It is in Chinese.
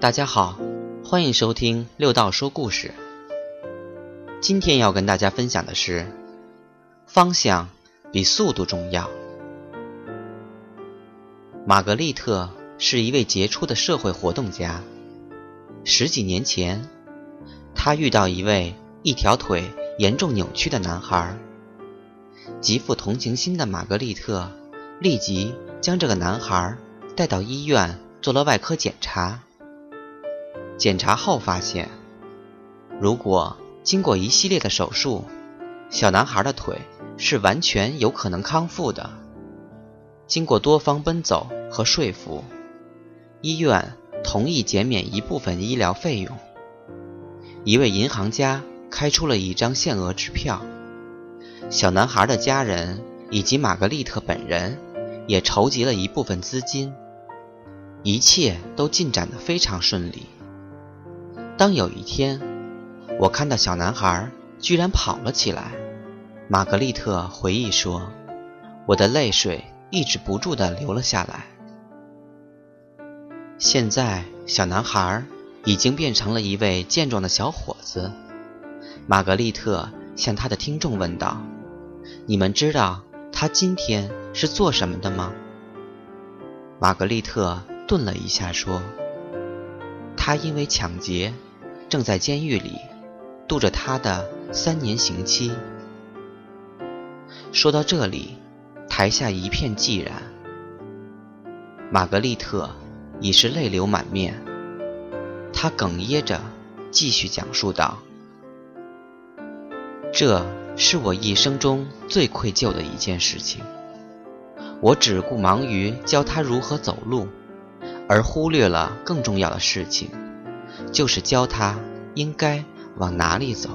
大家好，欢迎收听六道说故事。今天要跟大家分享的是，方向比速度重要。玛格丽特是一位杰出的社会活动家。十几年前，她遇到一位一条腿严重扭曲的男孩。极富同情心的玛格丽特立即将这个男孩带到医院做了外科检查。检查后发现，如果经过一系列的手术，小男孩的腿是完全有可能康复的。经过多方奔走和说服，医院同意减免一部分医疗费用。一位银行家开出了一张限额支票，小男孩的家人以及玛格丽特本人也筹集了一部分资金。一切都进展得非常顺利。当有一天，我看到小男孩居然跑了起来，玛格丽特回忆说：“我的泪水抑制不住地流了下来。”现在，小男孩已经变成了一位健壮的小伙子。玛格丽特向他的听众问道：“你们知道他今天是做什么的吗？”玛格丽特顿了一下说：“他因为抢劫。”正在监狱里度着他的三年刑期。说到这里，台下一片寂然。玛格丽特已是泪流满面，她哽咽着继续讲述道：“这是我一生中最愧疚的一件事情。我只顾忙于教他如何走路，而忽略了更重要的事情。”就是教他应该往哪里走。